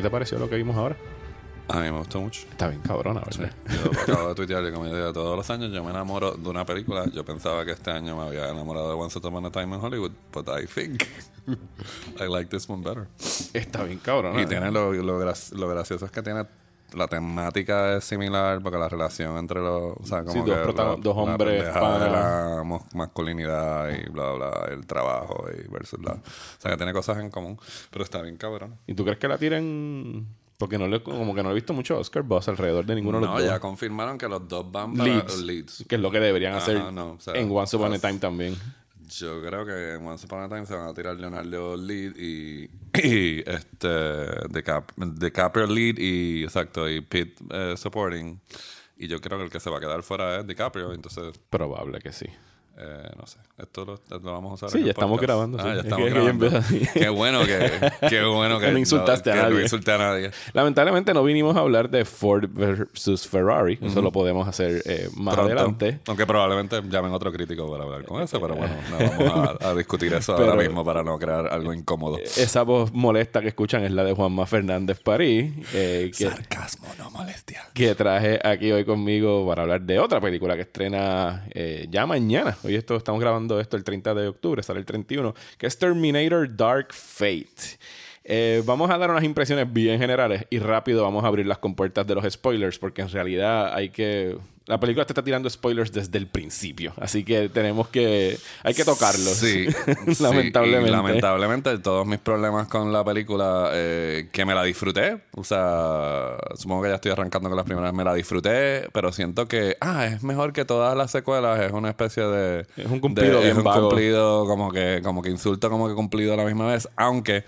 ¿Qué te pareció lo que vimos ahora? A mí me gustó mucho. Está bien cabrona, ¿verdad? Yo lo acabo de tuitear como yo digo, todos los años yo me enamoro de una película. Yo pensaba que este año me había enamorado de Once Upon a Time in Hollywood, but I think I like this one better. Está bien cabrona. Y tiene lo, lo, lo gracioso es que tiene la temática es similar porque la relación entre los o sea como Sí, dos que la- dos la hombres de panas. la masculinidad y bla bla el trabajo y versus la o sea que tiene cosas en común pero está bien cabrón ¿Y tú crees que la tiren? Porque no le, como que no he visto mucho Oscar Buzz alrededor de ninguno de no los ya dos. confirmaron que los dos van para Leads, leads Que es lo que deberían Ajá, hacer no, o sea, en Once Upon a Time también. Yo creo que en Once Upon a Time se van a tirar Leonardo Lead y, y este DiCap- DiCaprio Lead y exacto y Pitt eh, supporting y yo creo que el que se va a quedar fuera es DiCaprio entonces Probable que sí. Eh, no sé esto lo, lo vamos a usar Sí, en el ya estamos grabando, ah sí. ya Es estamos que grabando qué bueno que qué bueno que no insultaste a no nadie. insulté a nadie Lamentablemente no vinimos a hablar de Ford versus Ferrari. Eso lo podemos hacer eh, más Pronto. adelante. aunque probablemente llamen otro crítico para hablar con eso pero bueno no vamos a, a discutir eso Pero- ahora mismo para no crear algo incómodo Esa voz molesta que escuchan es la de Juanma Fernández París, eh, que, sarcasmo no molestia que traje aquí hoy conmigo para hablar de otra película que estrena eh, ya mañana. Hoy esto, estamos grabando esto el 30 de octubre, sale el 31, que es Terminator Dark Fate. Eh, vamos a dar unas impresiones bien generales y rápido vamos a abrir las compuertas de los spoilers porque en realidad hay que... La película te está tirando spoilers desde el principio, así que tenemos que... Hay que tocarlos. Sí, sí, lamentablemente. y lamentablemente, todos mis problemas con la película, eh, que me la disfruté. O sea, supongo que ya estoy arrancando con las primeras, me la disfruté, pero siento que, ah, es mejor que todas las secuelas. Es una especie de. Es un cumplido de- bien Es un vago. cumplido, como que, como que insulto, como que cumplido a la misma vez. Aunque.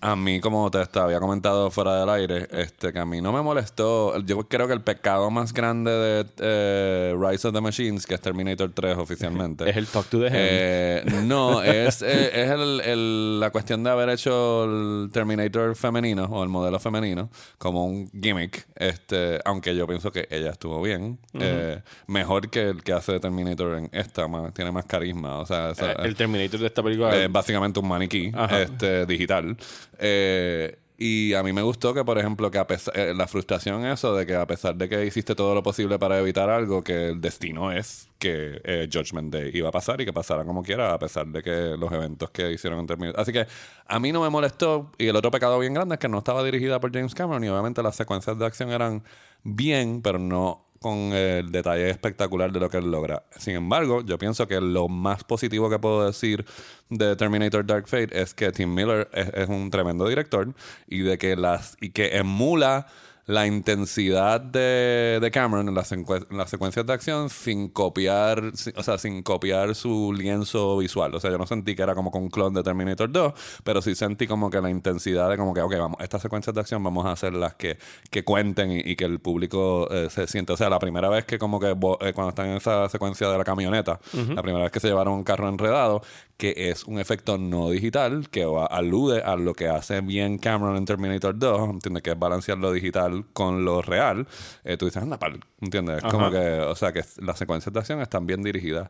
A mí, como te, te había comentado fuera del aire, este, que a mí no me molestó. Yo creo que el pecado más grande de eh, Rise of the Machines, que es Terminator 3 oficialmente, Es el Talk to the eh, no, es, eh, es el- el- la cuestión de haber hecho el Terminator femenino o el modelo femenino como un gimmick. Este, aunque yo pienso que ella estuvo bien. eh, mejor que el que hace Terminator en esta, más- tiene más carisma. O sea, esa- el Terminator de esta película... es básicamente un maniquí Ajá. este, digital. Eh, y a mí me gustó que, por ejemplo, que a pesar, eh, la frustración eso de que a pesar de que hiciste todo lo posible para evitar algo, que el destino es que eh, Judgment Day iba a pasar y que pasara como quiera, a pesar de que los eventos que hicieron en Terminator. Así que a mí no me molestó. Y el otro pecado bien grande es que no estaba dirigida por James Cameron y obviamente las secuencias de acción eran bien, pero no con el detalle espectacular de lo que él logra. Sin embargo, yo pienso que lo más positivo que puedo decir de Terminator Dark Fate es que Tim Miller es, es un tremendo director y de que las y que emula la intensidad de, de Cameron en las, encue- en las secuencias de acción sin copiar, o sea, sin copiar su lienzo visual. O sea, yo no sentí que era como con un clon de Terminator 2, pero sí sentí como que la intensidad de como que, ok, vamos, estas secuencias de acción vamos a hacer las que, que cuenten y, y que el público eh, se siente. O sea, la primera vez que como que eh, cuando están en esa secuencia de la camioneta, la primera vez que se llevaron un carro enredado, que es un efecto no digital que va- alude a lo que hace bien Cameron en Terminator 2, ¿entiendes? Que es balancear lo digital con lo real. Eh, tú dices, anda, pal, ¿entiendes? Es Ajá. como que, o sea, que las secuencias de acción están bien dirigidas.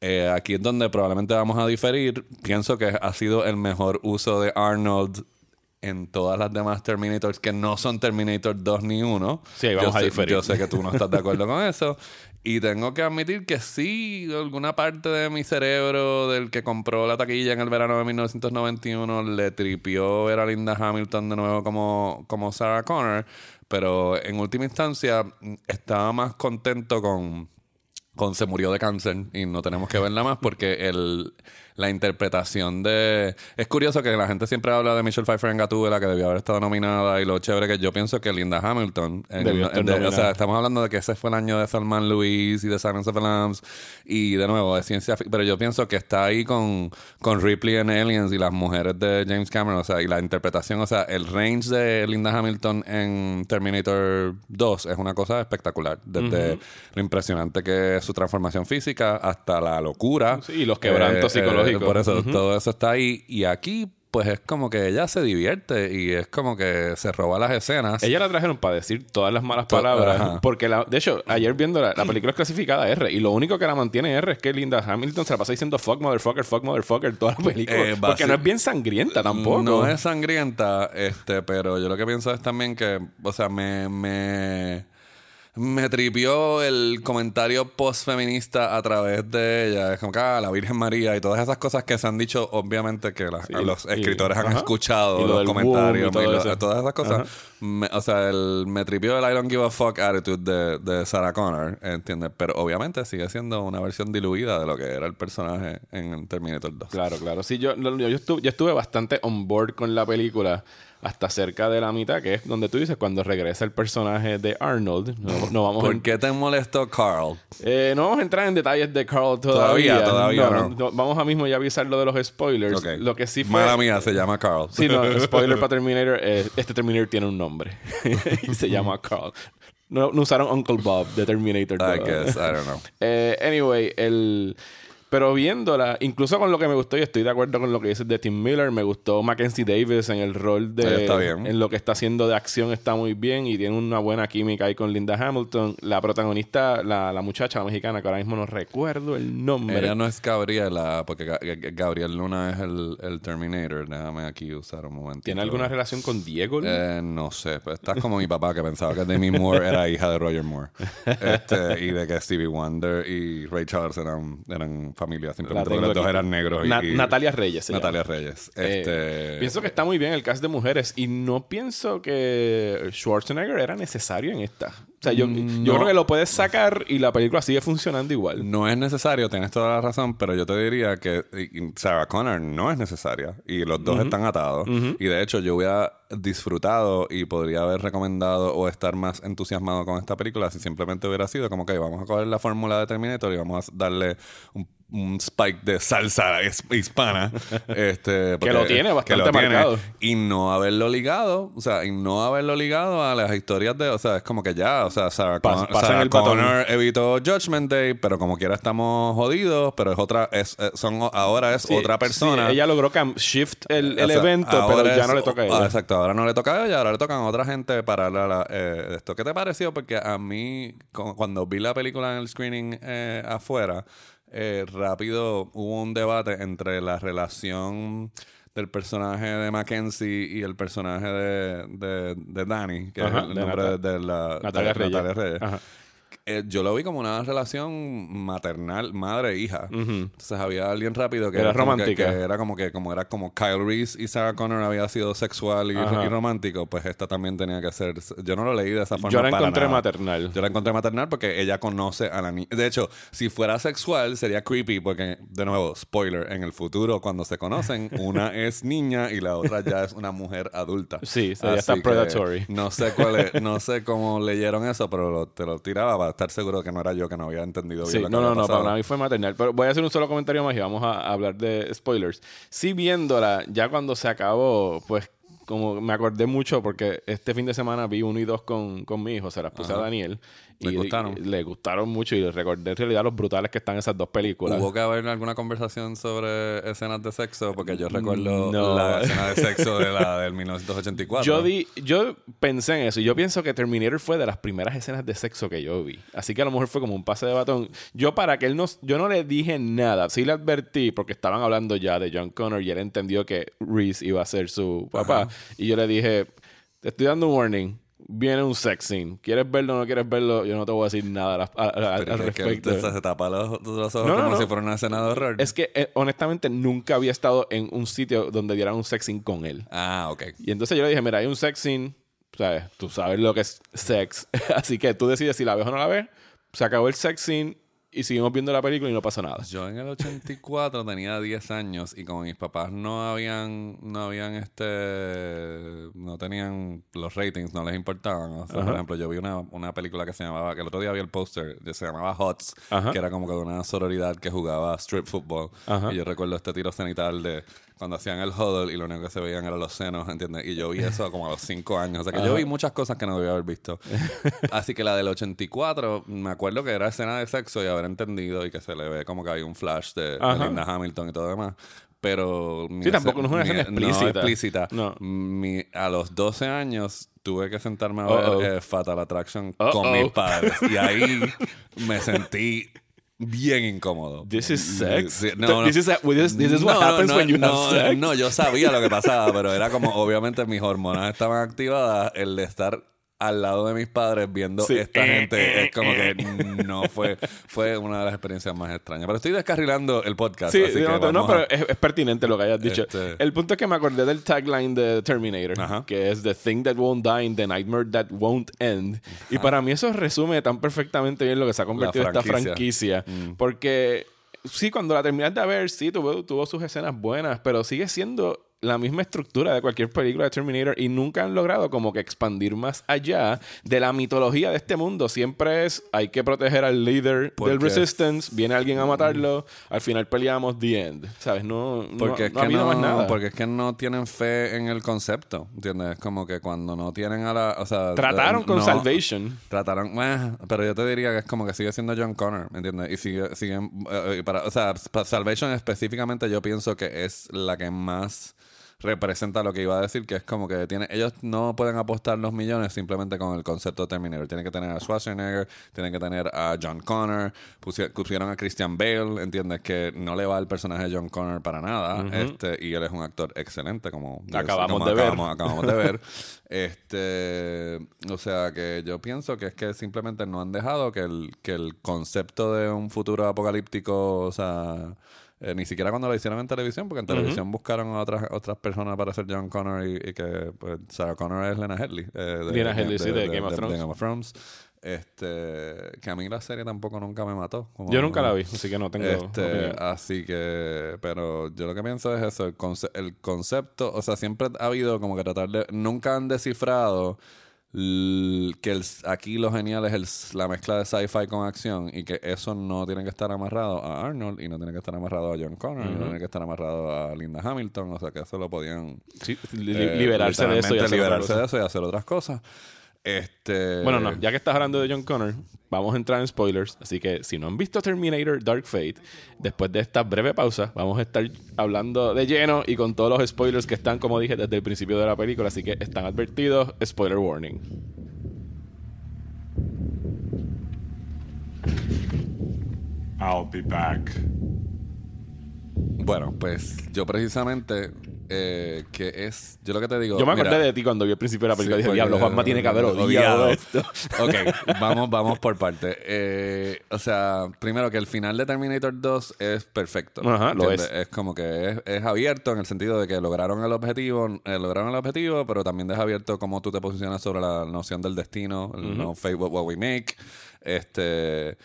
Eh, aquí es donde probablemente vamos a diferir. Pienso que ha sido el mejor uso de Arnold en todas las demás Terminators que no son Terminator 2 ni 1. Sí, ahí vamos yo a sé, diferir. Yo sé que tú no estás de acuerdo con eso. Y tengo que admitir que sí, alguna parte de mi cerebro del que compró la taquilla en el verano de 1991 le tripió ver a Linda Hamilton de nuevo como, como Sarah Connor. Pero en última instancia estaba más contento con con Se murió de cáncer y no tenemos que verla más porque el, la interpretación de... Es curioso que la gente siempre habla de Michelle Pfeiffer en Gatúbela que debió haber estado nominada y lo chévere que yo pienso que Linda Hamilton... en- de- o sea, estamos hablando de que ese fue el año de Salman Luis y de Silence of the Lambs y de nuevo de ciencia pero yo pienso que está ahí con, con Ripley en Aliens y las mujeres de James Cameron, o sea, y la interpretación, o sea, el range de Linda Hamilton en Terminator 2 es una cosa espectacular, desde lo impresionante que es su transformación física hasta la locura. Sí, y los quebrantos psicológicos. Por eso, todo eso está ahí y aquí pues es como que ella se divierte y es como que se roba las escenas. Ella la trajeron para decir todas las malas palabras. ajá. Porque, la, de hecho, ayer viendo la, la película es clasificada R. Y lo único que la mantiene R es que Linda Hamilton se la pasa diciendo fuck motherfucker, fuck motherfucker toda la película. Eh, porque no es bien sangrienta tampoco. No es sangrienta, este, pero yo lo que pienso es también que, o sea, me, me, me tripió el comentario post-feminista a través de ella. Es como que, ah, la Virgen María y todas esas cosas que se han dicho, obviamente que la- los y- escritores han ajá. escuchado Y lo los comentarios, y y lo- todas esas cosas. Me- o sea, el, me tripió el I don't give a fuck attitude de, de Sarah Connor, ¿entiendes? Pero obviamente sigue siendo una versión diluida de lo que era el personaje en Terminator 2. Claro, claro. Sí, yo, yo, yo estuve, yo estuve bastante on board con la película hasta cerca de la mitad, que es donde tú dices cuando regresa el personaje de Arnold. No, no vamos ¿Por qué te molestó Carl? Eh, no vamos a entrar en detalles de Carl todavía. Todavía, todavía no. Vamos a mismo ya avisar lo de los spoilers. Lo que sí fue. Mala mía, se llama Carl. Sí, no, spoiler para Terminator. eh, este Terminator tiene un nombre. y se llama Carl. No, usaron Uncle Bob de Terminator. I guess, I don't know. Eh, anyway, el. Pero viéndola, incluso con lo que me gustó, y estoy de acuerdo con lo que dices de Tim Miller, me gustó Mackenzie Davis en el rol de. Está bien. En lo que está haciendo de acción está muy bien y tiene una buena química ahí con Linda Hamilton. La protagonista, la, la muchacha, la mexicana, que ahora mismo no recuerdo el nombre. Ella no es Gabriela, porque Ga- Ga- Gabriel Luna es el, el Terminator. Déjame aquí usar un momento. ¿Tiene alguna relación con Diego? Eh, no sé, pues estás como mi papá que pensaba que Demi Moore era hija de Roger Moore. Este, y de que Stevie Wonder y Ray Charles eran, eran familia, simplemente porque los dos eran negros. y- Na- y- Natalia Reyes. Natalia llama. Reyes. Eh, Este, pienso que está muy bien el cast de mujeres y no pienso que Schwarzenegger era necesario en esta. O sea, yo, yo Mm, No. creo que lo puedes sacar y la película sigue funcionando igual. No es necesario, tienes toda la razón, pero yo te diría que Sarah Connor no es necesaria y los dos están atados. Y de hecho, yo hubiera disfrutado y podría haber recomendado o estar más entusiasmado con esta película si simplemente hubiera sido como que vamos a coger la fórmula de Terminator y vamos a darle un, un spike de salsa hispana. este, porque- lo tiene bastante lo tiene, marcado. y no haberlo ligado, o sea, y no haberlo ligado a las historias de, o sea, es como que ya, o sea, Sarah, Pas- Con- pasan Sarah el. Connor evitó Judgment Day, pero como quiera estamos jodidos, pero es otra, es, eh, son, ahora es Sí, otra persona. sí, ella logró shift el, el sea, evento, pero ya no le toca a ella. exacto, ahora no le toca a ella, ahora le tocan a otra gente para la, la- eh, esto. ¿Qué te pareció? Porque a mí, cu- cuando vi la película en el screening eh, afuera, eh, rápido hubo un debate entre la relación del personaje de Mackenzie y el personaje de, de, de Danny, que Ajá, es el de nombre de, de la Natalia de Reyes. Natalia Reyes. Eh, yo lo vi como una relación maternal, madre-hija. Entonces había alguien rápido que Era romántica. que era como que como era como Kyle Reese y Sarah Connor había sido sexual y, y romántico, pues esta también tenía que ser. Yo no lo leí de esa forma. Yo la para encontré nada. maternal. Yo la encontré maternal porque ella conoce a la niña. De hecho, si fuera sexual sería creepy porque, de nuevo, spoiler, en el futuro cuando se conocen, una es niña y la otra ya es una mujer adulta. Sí, sí, ya está predatory. No sé cuál es- no sé cómo leyeron eso, pero lo- te lo tiraba estar seguro que no era yo que no había entendido bien Sí, lo que no, no, no, para mí fue maternal. Pero voy a hacer un solo comentario más y vamos a, a hablar de spoilers. Sí, viéndola, ya cuando se acabó, pues como me acordé mucho porque este fin de semana vi uno y dos con, con mi hijo, se las puse a Daniel. ¿Le y gustaron? y le gustaron mucho y le recordé en realidad los brutales que están esas dos películas. ¿Hubo que haber alguna conversación sobre escenas de sexo? Porque yo recuerdo No. la escena de sexo de la del 1984. Yo, di, yo pensé en eso y yo pienso que Terminator fue de las primeras escenas de sexo que yo vi. Así que a lo mejor fue como un pase de batón. Yo para que él no... Yo no le dije nada. Sí le advertí porque estaban hablando ya de John Connor y él entendió que Reese iba a ser su papá. Y yo le dije, te estoy dando un warning. Viene un sex scene. ¿Quieres verlo o no quieres verlo? Yo no te voy a decir nada al, al- al Pero es que respecto. se, tapa los, los ojos No, no, como no. si fuera una escena de horror. Es que eh, honestamente nunca había estado en un sitio donde dieran un sex scene con él. Ah, ok. Y entonces yo le dije, mira, hay un sex scene, ¿sabes? Tú sabes lo que es sex. Así que tú decides si la ves o no la ves. Se acabó el sex scene y seguimos viendo la película y no pasa nada. Yo en el 84 tenía 10 años y como mis papás no habían, no habían este, no tenían los ratings, no les importaban. O sea, por ejemplo, yo vi una, una película que se llamaba, que el otro día vi el póster, que se llamaba Hots, Ajá. que era como que de una sororidad que jugaba strip football. Ajá. Y yo recuerdo este tiro cenital de cuando hacían el huddle y lo único que se veían eran los senos, ¿entiendes? Y yo vi eso como a los 5 años. O sea que yo vi muchas cosas que no debía haber visto. Así que la del 84, me acuerdo que era escena de sexo y haber entendido y que se le ve como que hay un flash de, de. Linda Hamilton y todo demás. pero... mi Sí, tampoco no es una escena No explícita. explícita. No. Mi- a los 12 años tuve que sentarme a Uh-oh. ver eh, Fatal Attraction Uh-oh. con mis padres. Y ahí me sentí bien incómodo. This is sex. No, no. This is, this, this is what No, happens no, when you have sex. No, yo sabía lo que pasaba, pero era como, obviamente, mis hormonas estaban activadas. El de estar al lado de mis padres viendo Sí. esta gente es como que no fue fue una de las experiencias más extrañas. Pero estoy descarrilando el podcast. Sí, así que no, no, a- pero es, es pertinente lo que hayas dicho. Este- El punto es que me acordé del tagline de Terminator, Ajá. que es The thing that won't die, the nightmare that won't end. Y para mí eso resume tan perfectamente bien lo que se ha convertido esta franquicia. franquicia. Porque sí, cuando la terminas de ver, sí, tuvo, tuvo sus escenas buenas, pero sigue siendo la misma estructura de cualquier película de Terminator y nunca han logrado como que expandir más allá de la mitología de este mundo. Siempre es, hay que proteger al líder del Resistance, viene alguien a matarlo, al final peleamos the end. ¿Sabes? No, no- Porque es no ha que habido no, más nada. porque es que no tienen fe en el concepto, ¿entiendes? Es como que cuando no tienen a la, o sea, Trataron eh, con no- Salvation. Trataron, bueno, pero yo te diría que es como que sigue siendo John Connor, ¿me entiendes? Y sigue, siguen, eh, eh, para, o sea, para Salvation específicamente yo pienso que es la que más representa lo que iba a decir, que es como que tiene, ellos no pueden apostar los millones simplemente con el concepto de Terminator. Tienen que tener a Schwarzenegger, tienen que tener a John Connor, pusie- pusieron a Christian Bale, ¿entiendes? Que no le va al personaje de John Connor para nada, este, y él es un actor excelente, como Acabamos como de ver. acabamos de ver. Este, o sea que yo pienso que es que simplemente no han dejado que el, que el concepto de un futuro apocalíptico, o sea, eh, ni siquiera cuando lo hicieron en televisión, porque en televisión buscaron a otras otras personas para ser John Connor y, y que pues, Sarah Connor es Lena Headley. eh, de, Lena Headey, sí, de Game of Thrones. Game of Thrones. Este, que a mí la serie tampoco nunca me mató. como- Yo nunca la vi, así que no tengo este, así que, pero yo lo que pienso es eso, el, conce- el concepto, o sea, siempre ha habido como que tratar de, nunca han descifrado que el- aquí lo genial es el- la mezcla de sci-fi con acción y que eso no tiene que estar amarrado a Arnold y no tiene que estar amarrado a John Connor y no tiene que estar amarrado a Linda Hamilton, o sea, que eso lo podían Sí, li- eh, liberarse de eso y literalmente hacer otra liberarse de eso y hacer otras cosas. Este, Bueno, no, ya que estás hablando de John Connor, vamos a entrar en spoilers. Así que si no han visto Terminator Dark Fate, después de esta breve pausa, vamos a estar hablando de lleno y con todos los spoilers que están, como dije, desde el principio de la película. Así que están advertidos. Spoiler warning. I'll be back. Bueno, pues yo precisamente eh, que es, yo lo que te digo, Yo me mira, acordé de ti cuando vi el principio de la película. Sí, dije, diablo, Juanma tiene que haber odiado esto. Ok, vamos, vamos por parte. Eh, o sea, primero que el final de Terminator 2 es perfecto. Ajá, lo ¿entiendes? Es como que es, es abierto en el sentido de que lograron el objetivo, eh, lograron el objetivo, pero también deja abierto cómo tú te posicionas sobre la noción del destino, el no fate what, what we make. Este.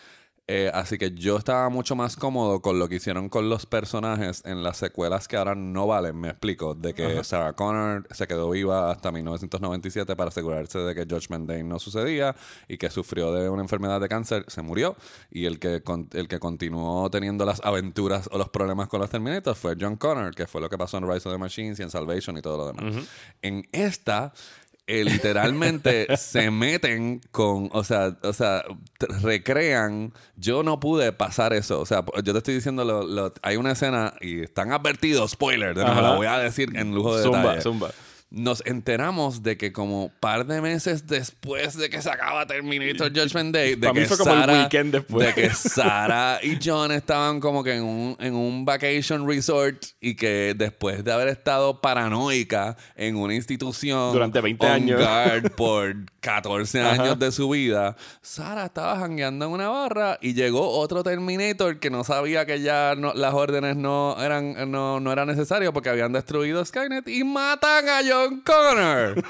Eh, así que yo estaba mucho más cómodo con lo que hicieron con los personajes en las secuelas que ahora no valen, me explico, de que Sarah Connor se quedó viva hasta 1997 para asegurarse de que Judgment Day no sucedía y que sufrió de una enfermedad de cáncer, se murió. Y el que, con- el que continuó teniendo las aventuras o los problemas con los Terminators fue John Connor, que fue lo que pasó en Rise of the Machines y en Salvation y todo lo demás. En esta eh, literalmente se meten con, o sea, o sea, recrean. Yo no pude pasar eso. O sea, yo te estoy diciendo, lo, lo- hay una escena y están advertidos, spoiler, de nuevo, Ajá. la voy a decir en lujo de Zumba, detalle. zumba. Nos enteramos de que como par de meses después de que se acaba Terminator Judgment Day, de que después. de que Sara y John estaban como que en un, en un vacation resort y que después de haber estado paranoica en una institución Durante 20 on años. guard por 14 Ajá. años de su vida, Sara estaba jangueando en una barra y llegó otro Terminator que no sabía que ya no- las órdenes no eran no, no era necesario porque habían destruido Skynet y matan a John Connor.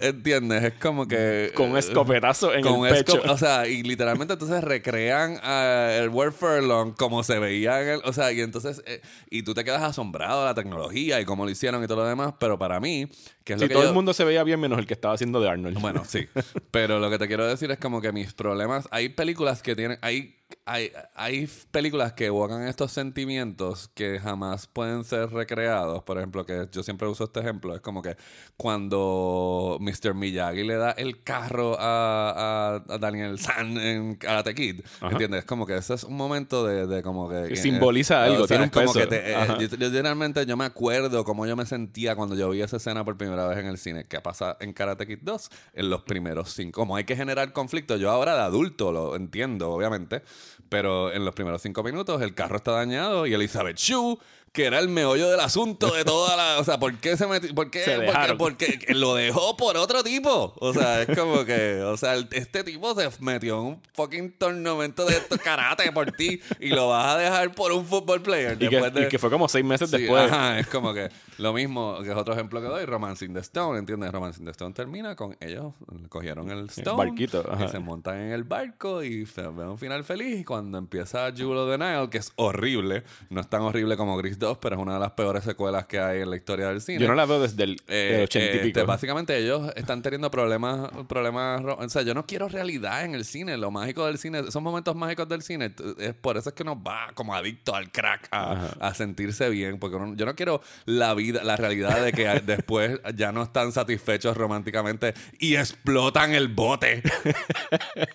¿Entiendes? Es como que Con un escopetazo en con el pecho. o sea, y literalmente entonces recrean ah, el Word Furlong como se veía en el, o sea, y entonces, eh, y tú te quedas asombrado de la tecnología y cómo lo hicieron y todo lo demás, pero para mí, Que es Sí, lo que todo yo- el mundo se veía bien menos el que estaba haciendo de Arnold. Bueno, sí. Pero lo que te quiero decir es como que mis problemas. Hay películas que tienen. Hay, hay, hay películas que evocan estos sentimientos que jamás pueden ser recreados. Por ejemplo, que yo siempre uso este ejemplo. Es como que cuando Mr. Miyagi le da el carro a, a- a Daniel San en Karate Kid. ¿Entiendes? Es como que ese es un momento de, de como que. Que simboliza algo, tiene un es como peso. que te- eh, Ajá. yo, yo generalmente yo me acuerdo cómo yo me sentía cuando yo vi esa escena por primera vez en el cine. ¿Qué pasa en Karate Kid 2? En los primeros cinco. Como hay que generar conflicto, yo ahora de adulto lo entiendo, obviamente. Pero en los primeros cinco minutos el carro está dañado y Elizabeth Shue, que era el meollo del asunto de toda la. O sea, ¿por qué se metió? ¿Por qué? Se ¿Por qué? dejaron. Porque lo dejó por otro tipo. O sea, es como que. O sea, este tipo se metió en un fucking tornamento de esto- karate por ti y lo vas a dejar por un football player. y, que, de- y que fue como seis meses Sí, después. ajá, es como que lo mismo, que es otro ejemplo que doy, Romance in the Stone, ¿entiendes? Romance in the Stone termina con ellos, cogieron el Stone barquito, ajá. y se montan en el barco y se ve un final feliz y cuando empieza of the Nile, que es horrible, no es tan horrible como Gris 2, pero es una de las peores secuelas que hay en la historia del cine. Yo no la veo desde el Eh, el ochenta y este, pico. básicamente ellos están teniendo problemas, problemas, ro- o sea, yo no quiero realidad en el cine, lo mágico del cine, esos momentos mágicos del cine, es por eso es que nos va como adicto al crack a, a sentirse bien, porque uno- yo no quiero la vida, la realidad de que después ya no están satisfechos románticamente y explotan el bote,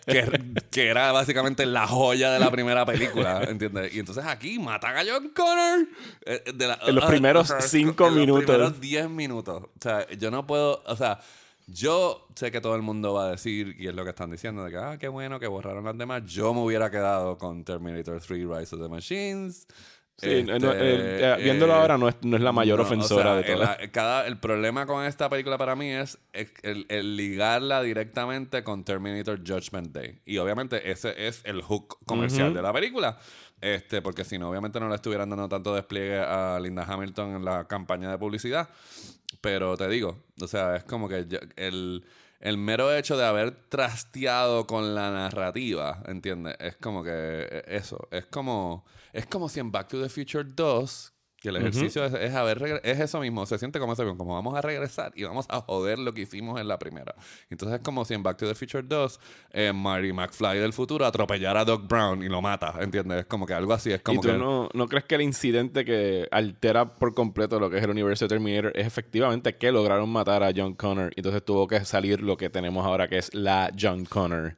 que, que era básicamente la joya de la primera película, ¿entiendes? Y entonces aquí matan a John Connor eh, de la- En los primeros ah, cinco en los minutos. primeros 10 minutos. O sea, yo no puedo, o sea, yo sé que todo el mundo va a decir, y es lo que están diciendo, de que, ah, qué bueno que borraron las demás. Yo me hubiera quedado con Terminator 3 Rise of the Machines. Sí, no, Este, eh, eh, viéndolo eh, ahora no es, no es la mayor no, o ofensora sea, de todas. el, cada, el problema con esta película para mí es el, ligarla directamente con Terminator Judgment Day. Y obviamente ese es el hook comercial de la película. Este, porque si no, obviamente no le estuvieran dando tanto despliegue a Linda Hamilton en la campaña de publicidad. Pero te digo, o sea, es como que el, el mero hecho de haber trasteado con la narrativa, ¿entiendes? Es como que eh, eso, es como, es como si en Back to the Future 2, que el ejercicio es, es haber es eso mismo, se siente como eso, como vamos a regresar y vamos a joder lo que hicimos en la primera. Entonces es como si en Back to the Future 2, eh, Marty McFly del futuro atropellara a Doc Brown y lo mata, ¿entiendes? Es como que algo así, es ¿Y como tú que... no, no crees que el incidente que altera por completo lo que es el universo de Terminator es efectivamente que lograron matar a John Connor y entonces tuvo que salir lo que tenemos ahora que es la John Connor?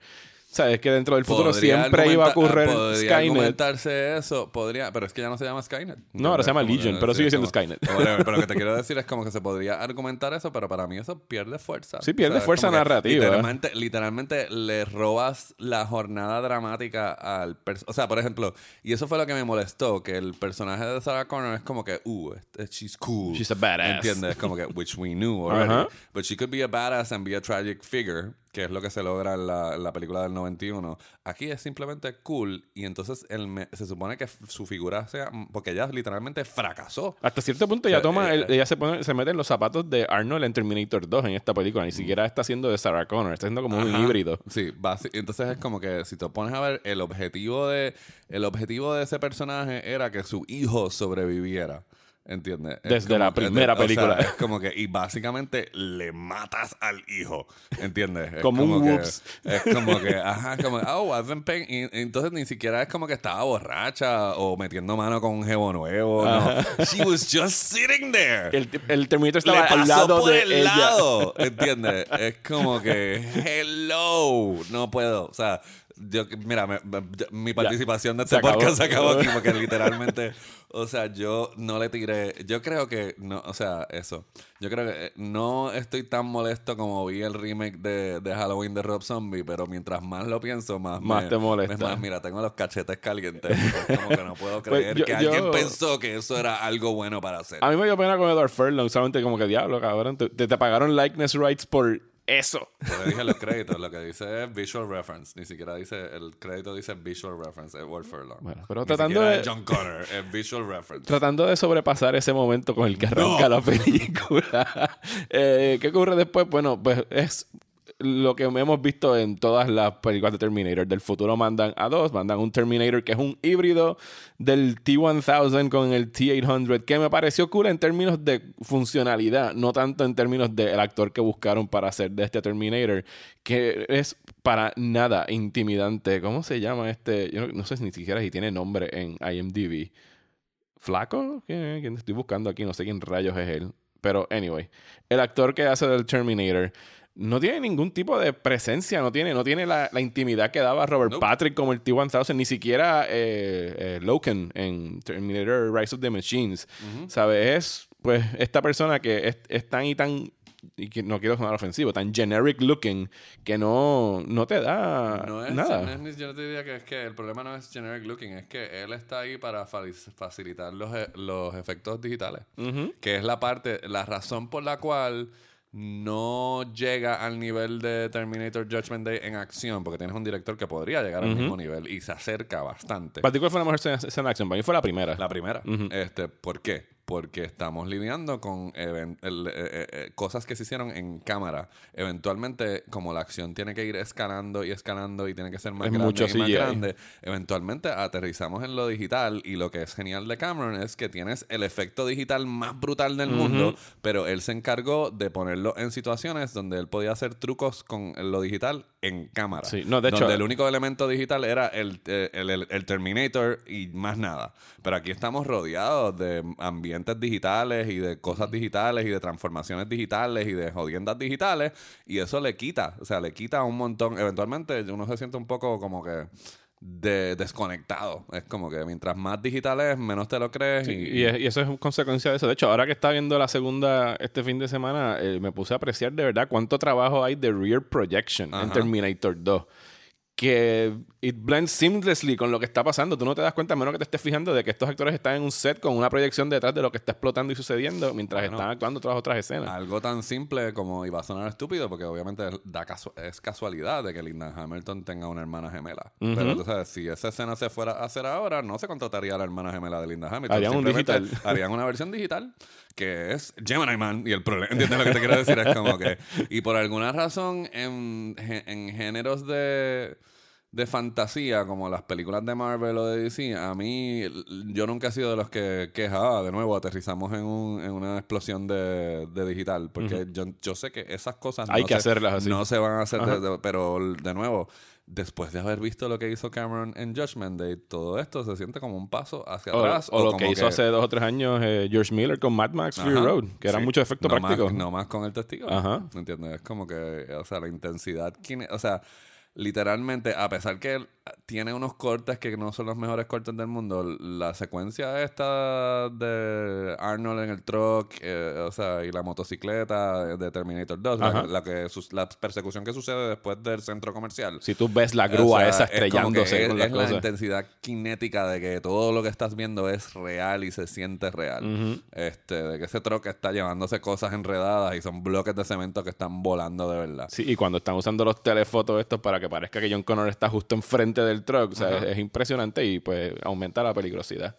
Sabes que dentro del futuro siempre iba a argumenta- ocurrir podría Skynet. argumentarse eso, podría, pero es que ya no se llama Skynet. No, ahora se llama Legion, pero sigue siendo Skynet. pero lo que te quiero decir es como que se podría argumentar eso, pero para mí eso pierde fuerza. Sí, pierde es fuerza como narrativa. Literalmente, literalmente le robas la jornada dramática al. O sea, por ejemplo, y eso fue lo que me molestó, que el personaje de Sarah Connor es como que, uh, she's cool. She's a badass. ¿Entiendes? Como que, which we knew already. Ajá. But she could be a badass and be a tragic figure, que es lo que se logra en la, en la película del 91. Aquí es simplemente cool y entonces el me- se supone que su figura sea... Porque ella literalmente fracasó. Hasta cierto punto ella O sea, toma, eh, el- ella se, pone, se mete en los zapatos de Arnold en Terminator 2 en esta película. Ni siquiera está haciendo de Sarah Connor, está haciendo como un Ajá. híbrido. Sí, entonces es como que si te pones a ver, el objetivo de el objetivo de ese personaje era que su hijo sobreviviera. ¿Entiendes? Es Desde como la primera o sea, película. es como que, y básicamente le matas al hijo. ¿Entiendes? Es Como un que- whoops. Es como que, ajá, como, oh, been paying- y- entonces ni siquiera es como que estaba borracha o metiendo mano con un jevo nuevo. No. She was just sitting there El, el Terminator le estaba pasó al lado por de el ella. lado, ¿entiendes? Es como que, hello, no puedo, o sea, yo, mira, me- me- mi participación de se este acabó. podcast se acabó aquí porque literalmente, o sea, yo no le tiré, yo creo que, no, o sea, eso, yo creo que eh, no estoy tan molesto como vi el remake de, de Halloween de Rob Zombie, pero mientras más lo pienso, más, Más me- te molesta. es más, mira, tengo los cachetes calientes, como que no puedo Pues creer yo- que alguien yo- pensó que eso era algo bueno para hacer. A mí me dio pena con Edward Furlong, solamente como que diablo, cabrón. Te, te, te pagaron likeness rights por eso. Yo le dije los créditos, lo que dice es visual reference, ni siquiera dice, el crédito dice visual reference, Edward Furlong. Bueno, pero Ni tratando de- es John Connor, es visual reference. Tratando de sobrepasar ese momento con el que arranca la película. Eh, ¿Qué ocurre después? Bueno, pues es lo que hemos visto en todas las películas de Terminator. Del futuro mandan a dos, mandan un Terminator que es un híbrido del T-1000 con el T-800, que me pareció cool en términos de funcionalidad, no tanto en términos del actor que buscaron para hacer de este Terminator, que es para nada intimidante. ¿Cómo se llama este? Yo no, no sé ni siquiera si tiene nombre en IMDb. ¿Flaco? ¿Quién, quién estoy buscando aquí? No sé quién rayos es él. Pero, anyway, el actor que hace del Terminator no tiene ningún tipo de presencia, no tiene, no tiene la, la intimidad que daba Robert Nope. Patrick como el T-1000, ni siquiera eh, eh, Loken en Terminator Rise of the Machines. ¿Sabes? Es, pues, esta persona que es, es tan y tan, y que no quiero sonar ofensivo, tan generic looking que no, no te da No es, nada. no es yo no te diría que es que el problema no es generic looking, es que él está ahí para fa- facilitar los, e- los efectos digitales. Que es la parte, la razón por la cual no llega al nivel de Terminator Judgment Day en acción, porque tienes un director que podría llegar al mismo nivel y se acerca bastante. ¿Para ti cuál fue la mejor escena de acción? Para mí fue la primera. La primera. este, ¿Por qué? Porque estamos lidiando con el- eh, eh, eh, cosas que se hicieron en cámara. Eventualmente, como la acción tiene que ir escalando y escalando y tiene que ser más Es grande mucho y más grande, eventualmente aterrizamos en lo digital y lo que es genial de Cameron es que tienes el efecto digital más brutal del mundo, pero él se encargó de ponerlo en situaciones donde él podía hacer trucos con lo digital en cámara. Sí, no, de hecho- Donde el único elemento digital era el- el- el Terminator y más nada. Pero aquí estamos rodeados de ambientes digitales y de cosas digitales y de transformaciones digitales y de jodiendas digitales y eso le quita, o sea, le quita un montón. Eventualmente uno se siente un poco como que de, desconectado. Es como que mientras más digital es, menos te lo crees. Sí, y, y, es- y eso es consecuencia de eso. De hecho, ahora que estaba viendo la segunda este fin de semana, eh, me puse a apreciar de verdad cuánto trabajo hay de rear projection en. Terminator 2. Que it blends seamlessly con lo que está pasando. Tú no te das cuenta, a menos que te estés fijando, de que estos actores están en un set con una proyección detrás de lo que está explotando y sucediendo mientras Bueno. están actuando todas otras escenas. Algo tan simple como, y va a sonar estúpido, porque obviamente da casu- es casualidad de que Linda Hamilton tenga una hermana gemela. Pero tú sabes, si esa escena se fuera a hacer ahora, no se contrataría a la hermana gemela de Linda Hamilton. Harían un digital. Harían una versión digital que es Gemini Man. Y el problema, ¿entiendes lo que te quiero decir? Es como que. Y por alguna razón, en, en géneros de de fantasía, como las películas de Marvel o de DC, a mí, yo nunca he sido de los que queja, "Ah, de nuevo, aterrizamos en, un- en una explosión de, de digital, porque yo, yo sé que esas cosas Hay no que se, hacerlas así. no se van a hacer, de- de- pero de nuevo, después de haber visto lo que hizo Cameron en Judgment Day, todo esto se siente como un paso hacia O, atrás. o lo como que hizo hace dos o tres años eh, George Miller con Mad Max Fury Road, que era sí. mucho efecto no práctico. Más, no más con el testigo. Ajá. ¿Me entiendes? Es como que, o sea, la intensidad. O sea, literalmente, a pesar que tiene unos cortes que no son los mejores cortes del mundo, la secuencia esta de Arnold en el truck, eh, o sea, y la motocicleta de Terminator 2, la, la que, la persecución que sucede después del centro comercial. Si tú ves la O grúa sea, esa es estrellándose es, con las es la cosas. intensidad cinética de que todo lo que estás viendo es real y se siente real. este, de que ese troque está llevándose cosas enredadas y son bloques de cemento que están volando de verdad. Sí, y cuando están usando los telefotos estos para que parezca que John Connor está justo enfrente del truck, o sea, es, es impresionante y pues aumenta la peligrosidad.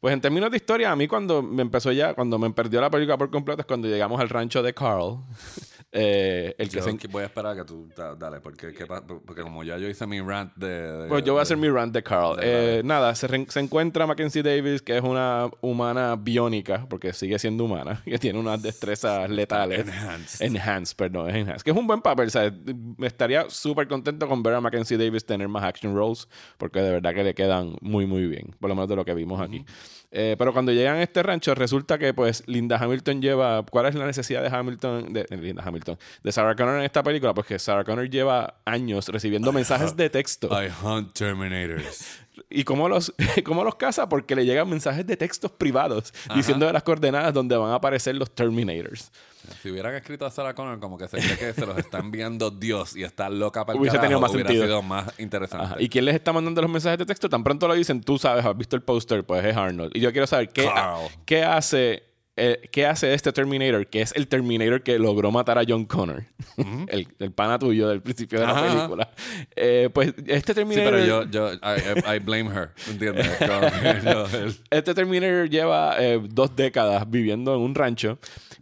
Pues en términos de historia, a mí cuando me empezó ya, cuando me perdió la película por completo es cuando llegamos al rancho de Carl. Eh, el que se voy a esperar a que tú da- dale, porque, ¿qué pa- porque como ya yo hice mi rant de... de- Pues yo voy a hacer mi rant de Carl. Eh, nada, se, re- se encuentra Mackenzie Davis, que es una humana biónica, porque sigue siendo humana, que tiene unas destrezas letales. Enhanced. Enhanced, perdón, es enhanced. Que es un buen papel, ¿sabes? Me estaría súper contento con ver a Mackenzie Davis tener más action roles, porque de verdad que le quedan muy, muy bien, por lo menos de lo que vimos aquí. Eh, pero cuando llegan a este rancho, resulta que pues Linda Hamilton lleva. ¿Cuál es la necesidad de Hamilton? De, de Linda Hamilton. De Sarah Connor en esta película, pues que Sarah Connor lleva años recibiendo mensajes de texto. I hunt Terminators. ¿Y cómo los, cómo los caza? Porque le llegan mensajes de textos privados diciendo de las coordenadas donde van a aparecer los Terminators. Si hubieran escrito a Sarah Connor como que se cree que se los está enviando Dios y está loca para el Hubiese carajo, tenido más hubiera sentido. sido más interesante. Ajá. ¿Y quién les está mandando los mensajes de texto? Tan pronto lo dicen, tú sabes, has visto el póster, pues es Arnold. Y yo quiero saber qué, qué hace eh, ¿qué hace este Terminator? Que es el Terminator que logró matar a John Connor. el, el pana tuyo del principio de la Ajá, película. Eh, pues este Sí, Terminator... pero yo, yo I, blame her, ¿entiendes? Este Terminator lleva eh, dos décadas viviendo en un rancho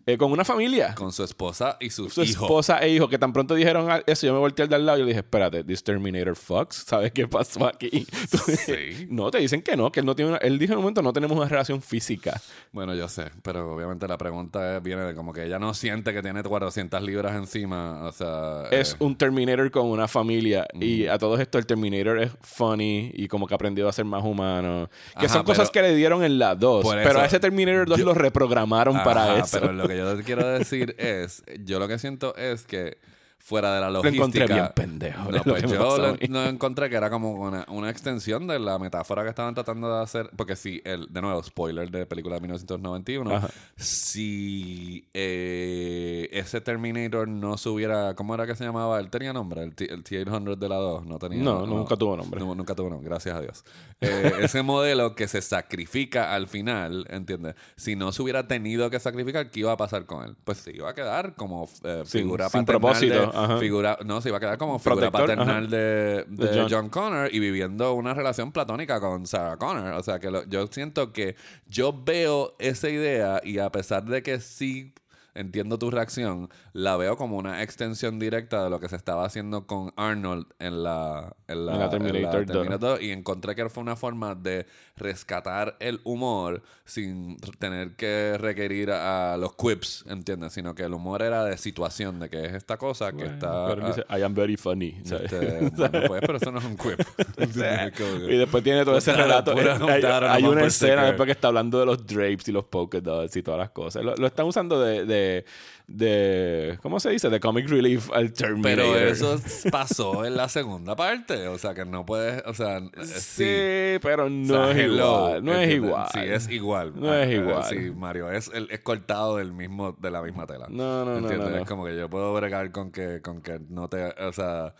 eh, con una familia. con su esposa y sus su hijos. esposa e hijo, que tan pronto dijeron eso, yo me volteé al de al lado y le dije, espérate, this Terminator fucks, ¿sabes qué pasó aquí? Sí. no, te dicen que no, que él no tiene una, él dijo en un momento no tenemos una relación física. Bueno, yo sé, pero obviamente la pregunta viene de como que ella no siente que tiene 400 libras encima, o sea... Es eh, un Terminator con una familia y a todo esto el Terminator es funny y como que aprendió a ser más humano. Que Ajá, son cosas pero- que le dieron en la 2, Por pero a ese Terminator 2 lo reprogramaron para ajá, eso. Pero lo que yo te quiero decir es, yo lo que siento es que fuera de la Lo logística... encontré bien pendejo, No, es lo pues yo lo, lo encontré que era como una, una extensión de la metáfora que estaban tratando de hacer. Porque si, el, de nuevo, spoiler de película de 1991. Ajá. Si eh, ese Terminator no se hubiera. ¿Cómo era que se llamaba? Él tenía nombre, el, T- el T-800 de la 2. No tenía No, nunca tuvo nombre. No, nunca tuvo nombre, gracias a Dios. Eh, ese modelo que se sacrifica al final, ¿entiendes? Si no se hubiera tenido que sacrificar, ¿qué iba a pasar con él? Pues se iba a quedar como eh, Sin- figura sin paternal. propósito, de- ajá. figura, no, se iba a quedar como figura Protector, paternal de De John. John. Connor y viviendo una relación platónica con Sarah Connor. O sea que lo- yo siento que yo veo esa idea y a pesar de que sí entiendo tu reacción, la veo como una extensión directa de lo que se estaba haciendo con Arnold en la, en la, En la Terminator 2. Terminator y encontré que fue una forma de rescatar el humor sin tener que requerir a los quips, ¿entiendes? Sino que el humor era de situación, de que es esta cosa que está... Pero dice, I am very funny. Este, bueno, pues, pero eso no es un quip. Y después tiene todo ese relato. Eh, hay, una escena después que está hablando de los drapes y los polka dots y todas las cosas. Lo, lo están usando de, de, de- ¿Cómo se dice? De comic relief al Terminator. Pero eso pasó en la segunda parte. O sea, que no puedes. O sea, eh, Sí, sí. pero O no sea, es hello, igual. No es igual. Sí, es igual. No es Ah, igual. Sí, Mario, es, es cortado del mismo, de la misma tela. No, no, no, no. Es como que yo puedo bregar con que, con que no te. O sea.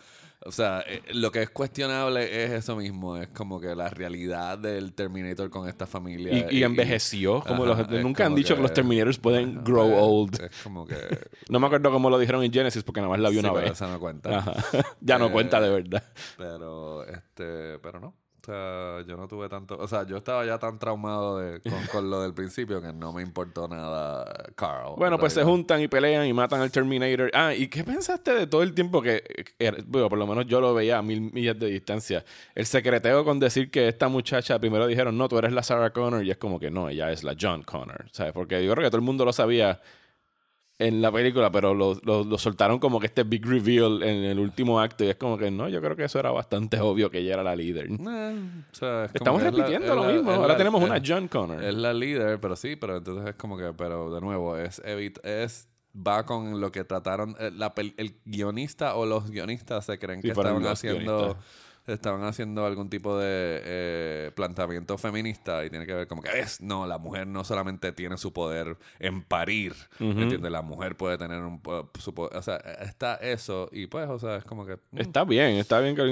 O sea, eh, lo que es cuestionable es eso mismo, es como que la realidad del Terminator con esta familia. Y, y envejeció. como Ajá, los, nunca han dicho que, que- los Terminators pueden Ajá, grow old. Es como que. No me acuerdo cómo lo dijeron en Genesis porque nada más la vi sí, una pero vez. Esa no cuenta. Ajá. ya no Eh, cuenta de verdad. Pero, este, pero no. O sea, yo no tuve tanto. O sea, yo estaba ya tan traumado de, con, con lo del principio que no me importó nada Carl. Bueno, en pues se juntan y pelean y matan al Terminator. Ah, ¿y qué pensaste de todo el tiempo que, que- bueno, por lo menos yo lo veía a mil millas de distancia? El secreteo con decir que esta muchacha, primero dijeron, no, tú eres la Sarah Connor, y es como que no, ella es la John Connor, ¿sabes? Porque yo creo que todo el mundo lo sabía en la película, pero lo, lo- lo soltaron como que este big reveal en el último acto, y es como que no, yo creo que eso era bastante obvio que ella era la líder. Eh, o sea, es Estamos la- repitiendo lo la- mismo, ahora la- tenemos una John Connor. Es la líder, pero sí, pero entonces es como que, pero de nuevo, es es va con lo que trataron eh, el guionista o los guionistas se creen Sí, que estaban haciendo guionistas. Estaban haciendo algún tipo de eh, planteamiento feminista y tiene que ver como que es no la mujer no solamente tiene su poder en parir ¿entiendes? la mujer puede tener un su po- o sea está eso y pues o sea es como que mm, Está bien, está bien que lo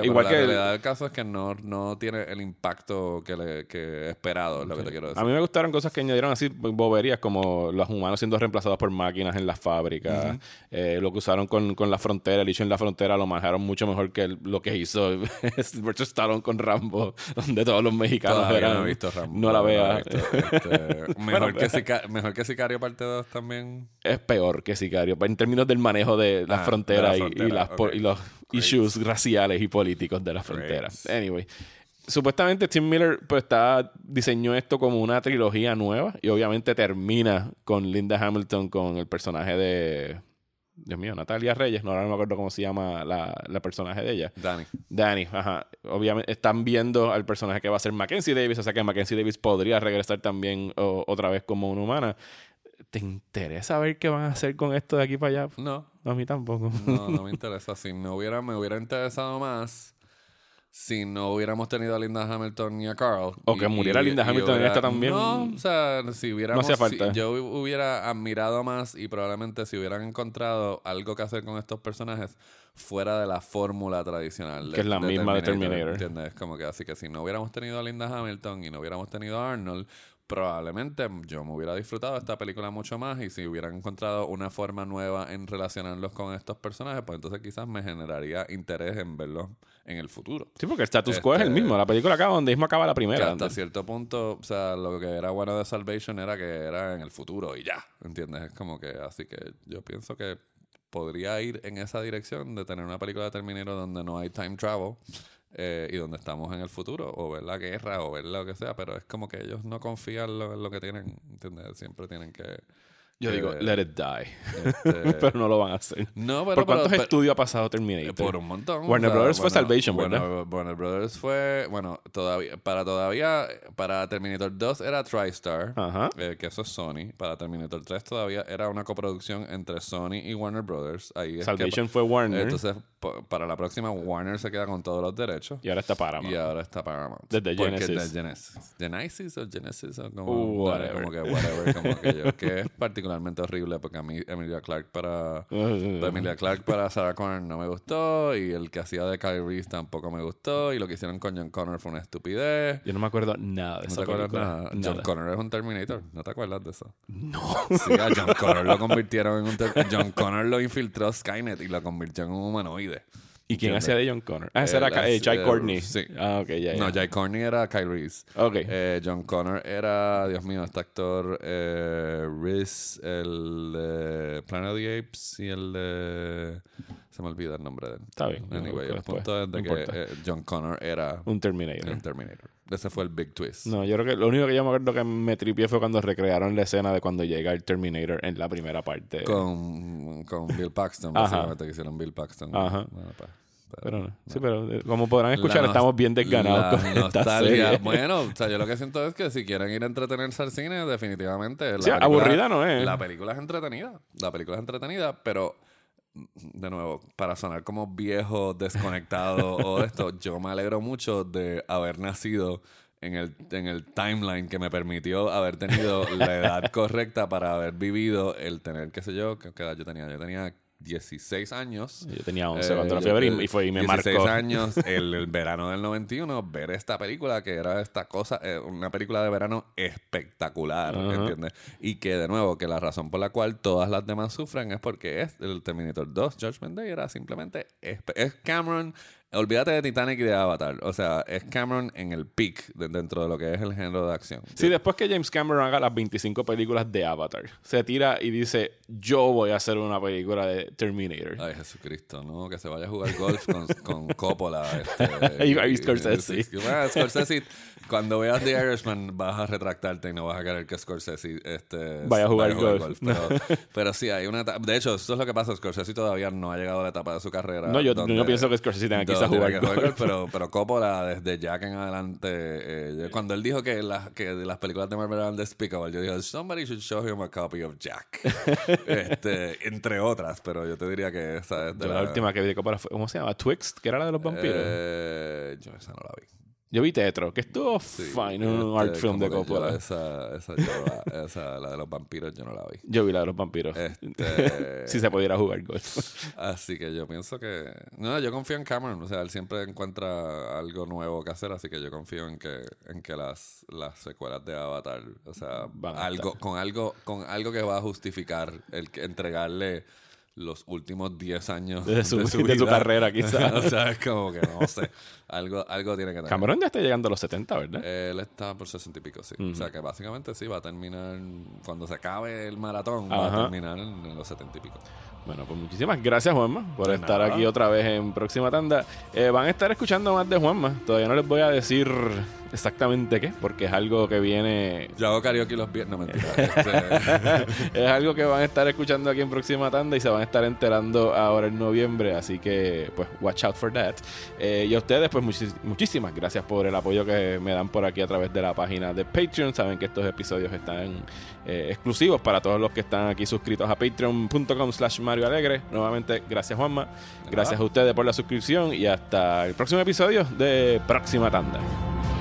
que, Igual pero que la el- realidad del caso es que no, no tiene el impacto que, le, que esperado es lo que te quiero decir. A mí me gustaron cosas que añadieron así boberías como los humanos siendo reemplazados por máquinas en las fábricas, eh, lo que usaron con, con la frontera, el hecho en la frontera lo manejaron mucho mejor que el- lo que hizo Sylvester Stallone con Rambo, donde todos los mexicanos Todavía eran... no he visto Rambo. No la vea. visto. Este, mejor, que Sica- mejor que Sicario parte 2 también. Es peor que Sicario, en términos del manejo de la Ah, frontera, de la y- frontera, y, las po- ok. y los Great. issues raciales y políticos de la frontera. Great. Anyway. Supuestamente Tim Miller pues está diseñó esto como una trilogía nueva y obviamente termina con Linda Hamilton con el personaje de Dios mío, Natalia Reyes, no, ahora no me acuerdo cómo se llama la, la personaje de ella. Dani. Danny, ajá. Obviamente están viendo al personaje que va a ser Mackenzie Davis, o sea que Mackenzie Davis podría regresar también o- otra vez como una humana. ¿Te interesa ver qué van a hacer con esto de aquí para allá? No, A mí tampoco. no, no me interesa. Si me hubiera, me hubiera interesado más si no hubiéramos tenido a Linda Hamilton y a Carl. O que muriera Linda Hamilton en esta también. No, o sea, si hubiéramos... hacía falta. si yo hubiera admirado más y probablemente si hubieran encontrado algo que hacer con estos personajes fuera de la fórmula tradicional. de- Que es la misma de Terminator. ¿Entiendes? Como que así que si no hubiéramos tenido a Linda Hamilton y no hubiéramos tenido a Arnold, probablemente yo me hubiera disfrutado esta película mucho más y si hubieran encontrado una forma nueva en relacionarlos con estos personajes, pues entonces quizás me generaría interés en verlos en el futuro. Sí, porque el status quo es el Este- mismo. La película acaba donde mismo acaba la primera. hasta cierto punto, o sea, lo que era bueno de Salvation era que era en el futuro y ya, ¿entiendes? Es como que, así que yo pienso que podría ir en esa dirección de tener una película de Terminator donde no hay time travel eh, y donde estamos en el futuro, o ver la guerra, o ver lo que sea, pero es como que ellos no confían lo- en lo que tienen, ¿entiendes? Siempre tienen que... Yo digo, let it die. este, pero no lo van a hacer. no, pero, ¿Por cuántos pero- estudios ha pasado Terminator? por un montón. Warner Brothers fue Salvation, Warner, ¿verdad? Warner Brothers fue, bueno, todavía, para todavía, para Terminator 2 era TriStar, Ajá. eh, que eso es Sony. Para Terminator 3 todavía era una coproducción entre Sony y Warner Brothers. Ahí es que- Salvation fue Warner. entonces, para la próxima, Warner se queda con todos los derechos. y ahora está Paramount. Y ahora está Paramount. Desde Porque Genesis. de Genesis. Genesis o Genesis o como, Uh, whatever. como que whatever, como que yo, que es particularmente horrible porque a mí Emilia Clark para Emilia Clark para Sarah Connor no me gustó y el que hacía de Kyle Reese tampoco me gustó y lo que hicieron con John Connor fue una estupidez. Yo no me acuerdo nada de ¿No esa te acuerdas nada? Nada. John Connor es un Terminator. ¿No te acuerdas de eso? No. Sí, a John Connor lo convirtieron en un... ter- John Connor lo infiltró Skynet y lo convirtió en un humanoide. ¿Y quién hacía de John Connor? Ah, ese era eh, Jai eh, Courtney. sí. Ah, ok, ya. No, Jai Courtney era Kyle Reese. Ok. Eh, John Connor era, Dios mío, este actor eh, Reese, el de Planet of the Apes y el de... Se me olvida el nombre de él. Está bien, Anyway, el punto es No de que importa. eh, John Connor era Un Terminator. el Terminator. Ese fue el big twist. No, yo creo que lo único que yo me acuerdo que me tripié fue cuando recrearon la escena de cuando llega el Terminator en la primera parte. Con, con Bill Paxton, básicamente, que hicieron Bill Paxton. Ajá. Bueno, pues, pero- Pero no. Sí, pero eh, como podrán escuchar, estamos bien desganados con esta nostalgia. serie. Bueno, o sea, yo lo que siento es que si quieren ir a entretenerse al cine, definitivamente. la Sí, película- aburrida no es. La película es entretenida. La película es entretenida, pero de nuevo, para sonar como viejo, desconectado o esto, yo me alegro mucho de haber nacido en el, en el timeline que me permitió haber tenido la edad correcta para haber vivido el tener, qué sé yo, qué edad yo tenía. Yo tenía 16 años. Yo tenía 11 cuando la Eh, fui a ver y, y fue, y me 16 marcó. años, el, el verano del 91, ver esta película que era esta cosa, eh, una película de verano espectacular, Ajá. ¿entiendes? Y que de nuevo, que la razón por la cual todas las demás sufren es porque es el Terminator 2, Judgment Day, era simplemente, es Cameron, olvídate de Titanic y de Avatar, o sea, es Cameron en el peak de- dentro de lo que es el género de acción. Sí, después que James Cameron haga las 25 películas de Avatar, se tira y dice, yo voy a hacer una película de Terminator. Ay, Jesucristo, ¿no? Que se vaya a jugar golf con, con Coppola. Este, Y- y Scorsese. Bueno, Scorsese, cuando veas The Irishman, vas a retractarte y no vas a querer que Scorsese este, Vaya a jugar golf. Pero, pero sí, hay una De hecho, eso es lo que pasa. Scorsese todavía no ha llegado a la etapa de su carrera. No, yo- yo donde- no pienso que Scorsese tenga que a jugar golf. Pero, pero Coppola, desde Jack en adelante, eh, cuando él dijo que, las que de las películas de Marvel eran despicable, yo dije, somebody should show him a copy of Jack. este, entre otras, pero yo te diría que esa es de Yo la última que vi de Coppola fue, ¿cómo se llama? Twixt, que era la de los vampiros. Eh, yo esa no la vi. Yo vi Tetro, que estuvo fine, un Este, art film de yo Coppola. esa, esa, yo la, esa, la de los vampiros, yo no la vi. Yo vi la de los vampiros. Este, si se pudiera jugar golf. Así que yo pienso que. No, yo confío en Cameron. O sea, él siempre encuentra algo nuevo que hacer. Así que yo confío en que, en que las, las secuelas de Avatar, o sea, Van algo, con algo, con algo que va a justificar el entregarle los últimos 10 años De su- de su vida. carrera, quizás. o sea, es como que no sé. Algo, algo tiene que tener. Cameron ya está llegando a los 70, ¿verdad? Él está por 60 y pico, sí. O sea que básicamente sí, va a terminar. Cuando se acabe el maratón, va a terminar en, en los 70 y pico. Bueno, pues muchísimas gracias, Juanma, por De estar nada. aquí otra vez en próxima tanda. Eh, van a estar escuchando más de Juanma. Todavía no les voy a decir exactamente qué, porque es algo que viene. Yo hago karaoke los viernes, no mentira. Este, es algo que van a estar escuchando aquí en próxima tanda y se van a estar enterando ahora en noviembre. Así que, pues, watch out for that. Eh, y a ustedes, pues, muchis- muchísimas gracias por el apoyo que me dan por aquí a través de la página de Patreon. Saben que estos episodios están eh, exclusivos para todos los que están aquí suscritos a patreon.com slash Mario Alegre. Nuevamente, gracias Juanma. Gracias a ustedes por la suscripción y hasta el próximo episodio de Próxima Tanda.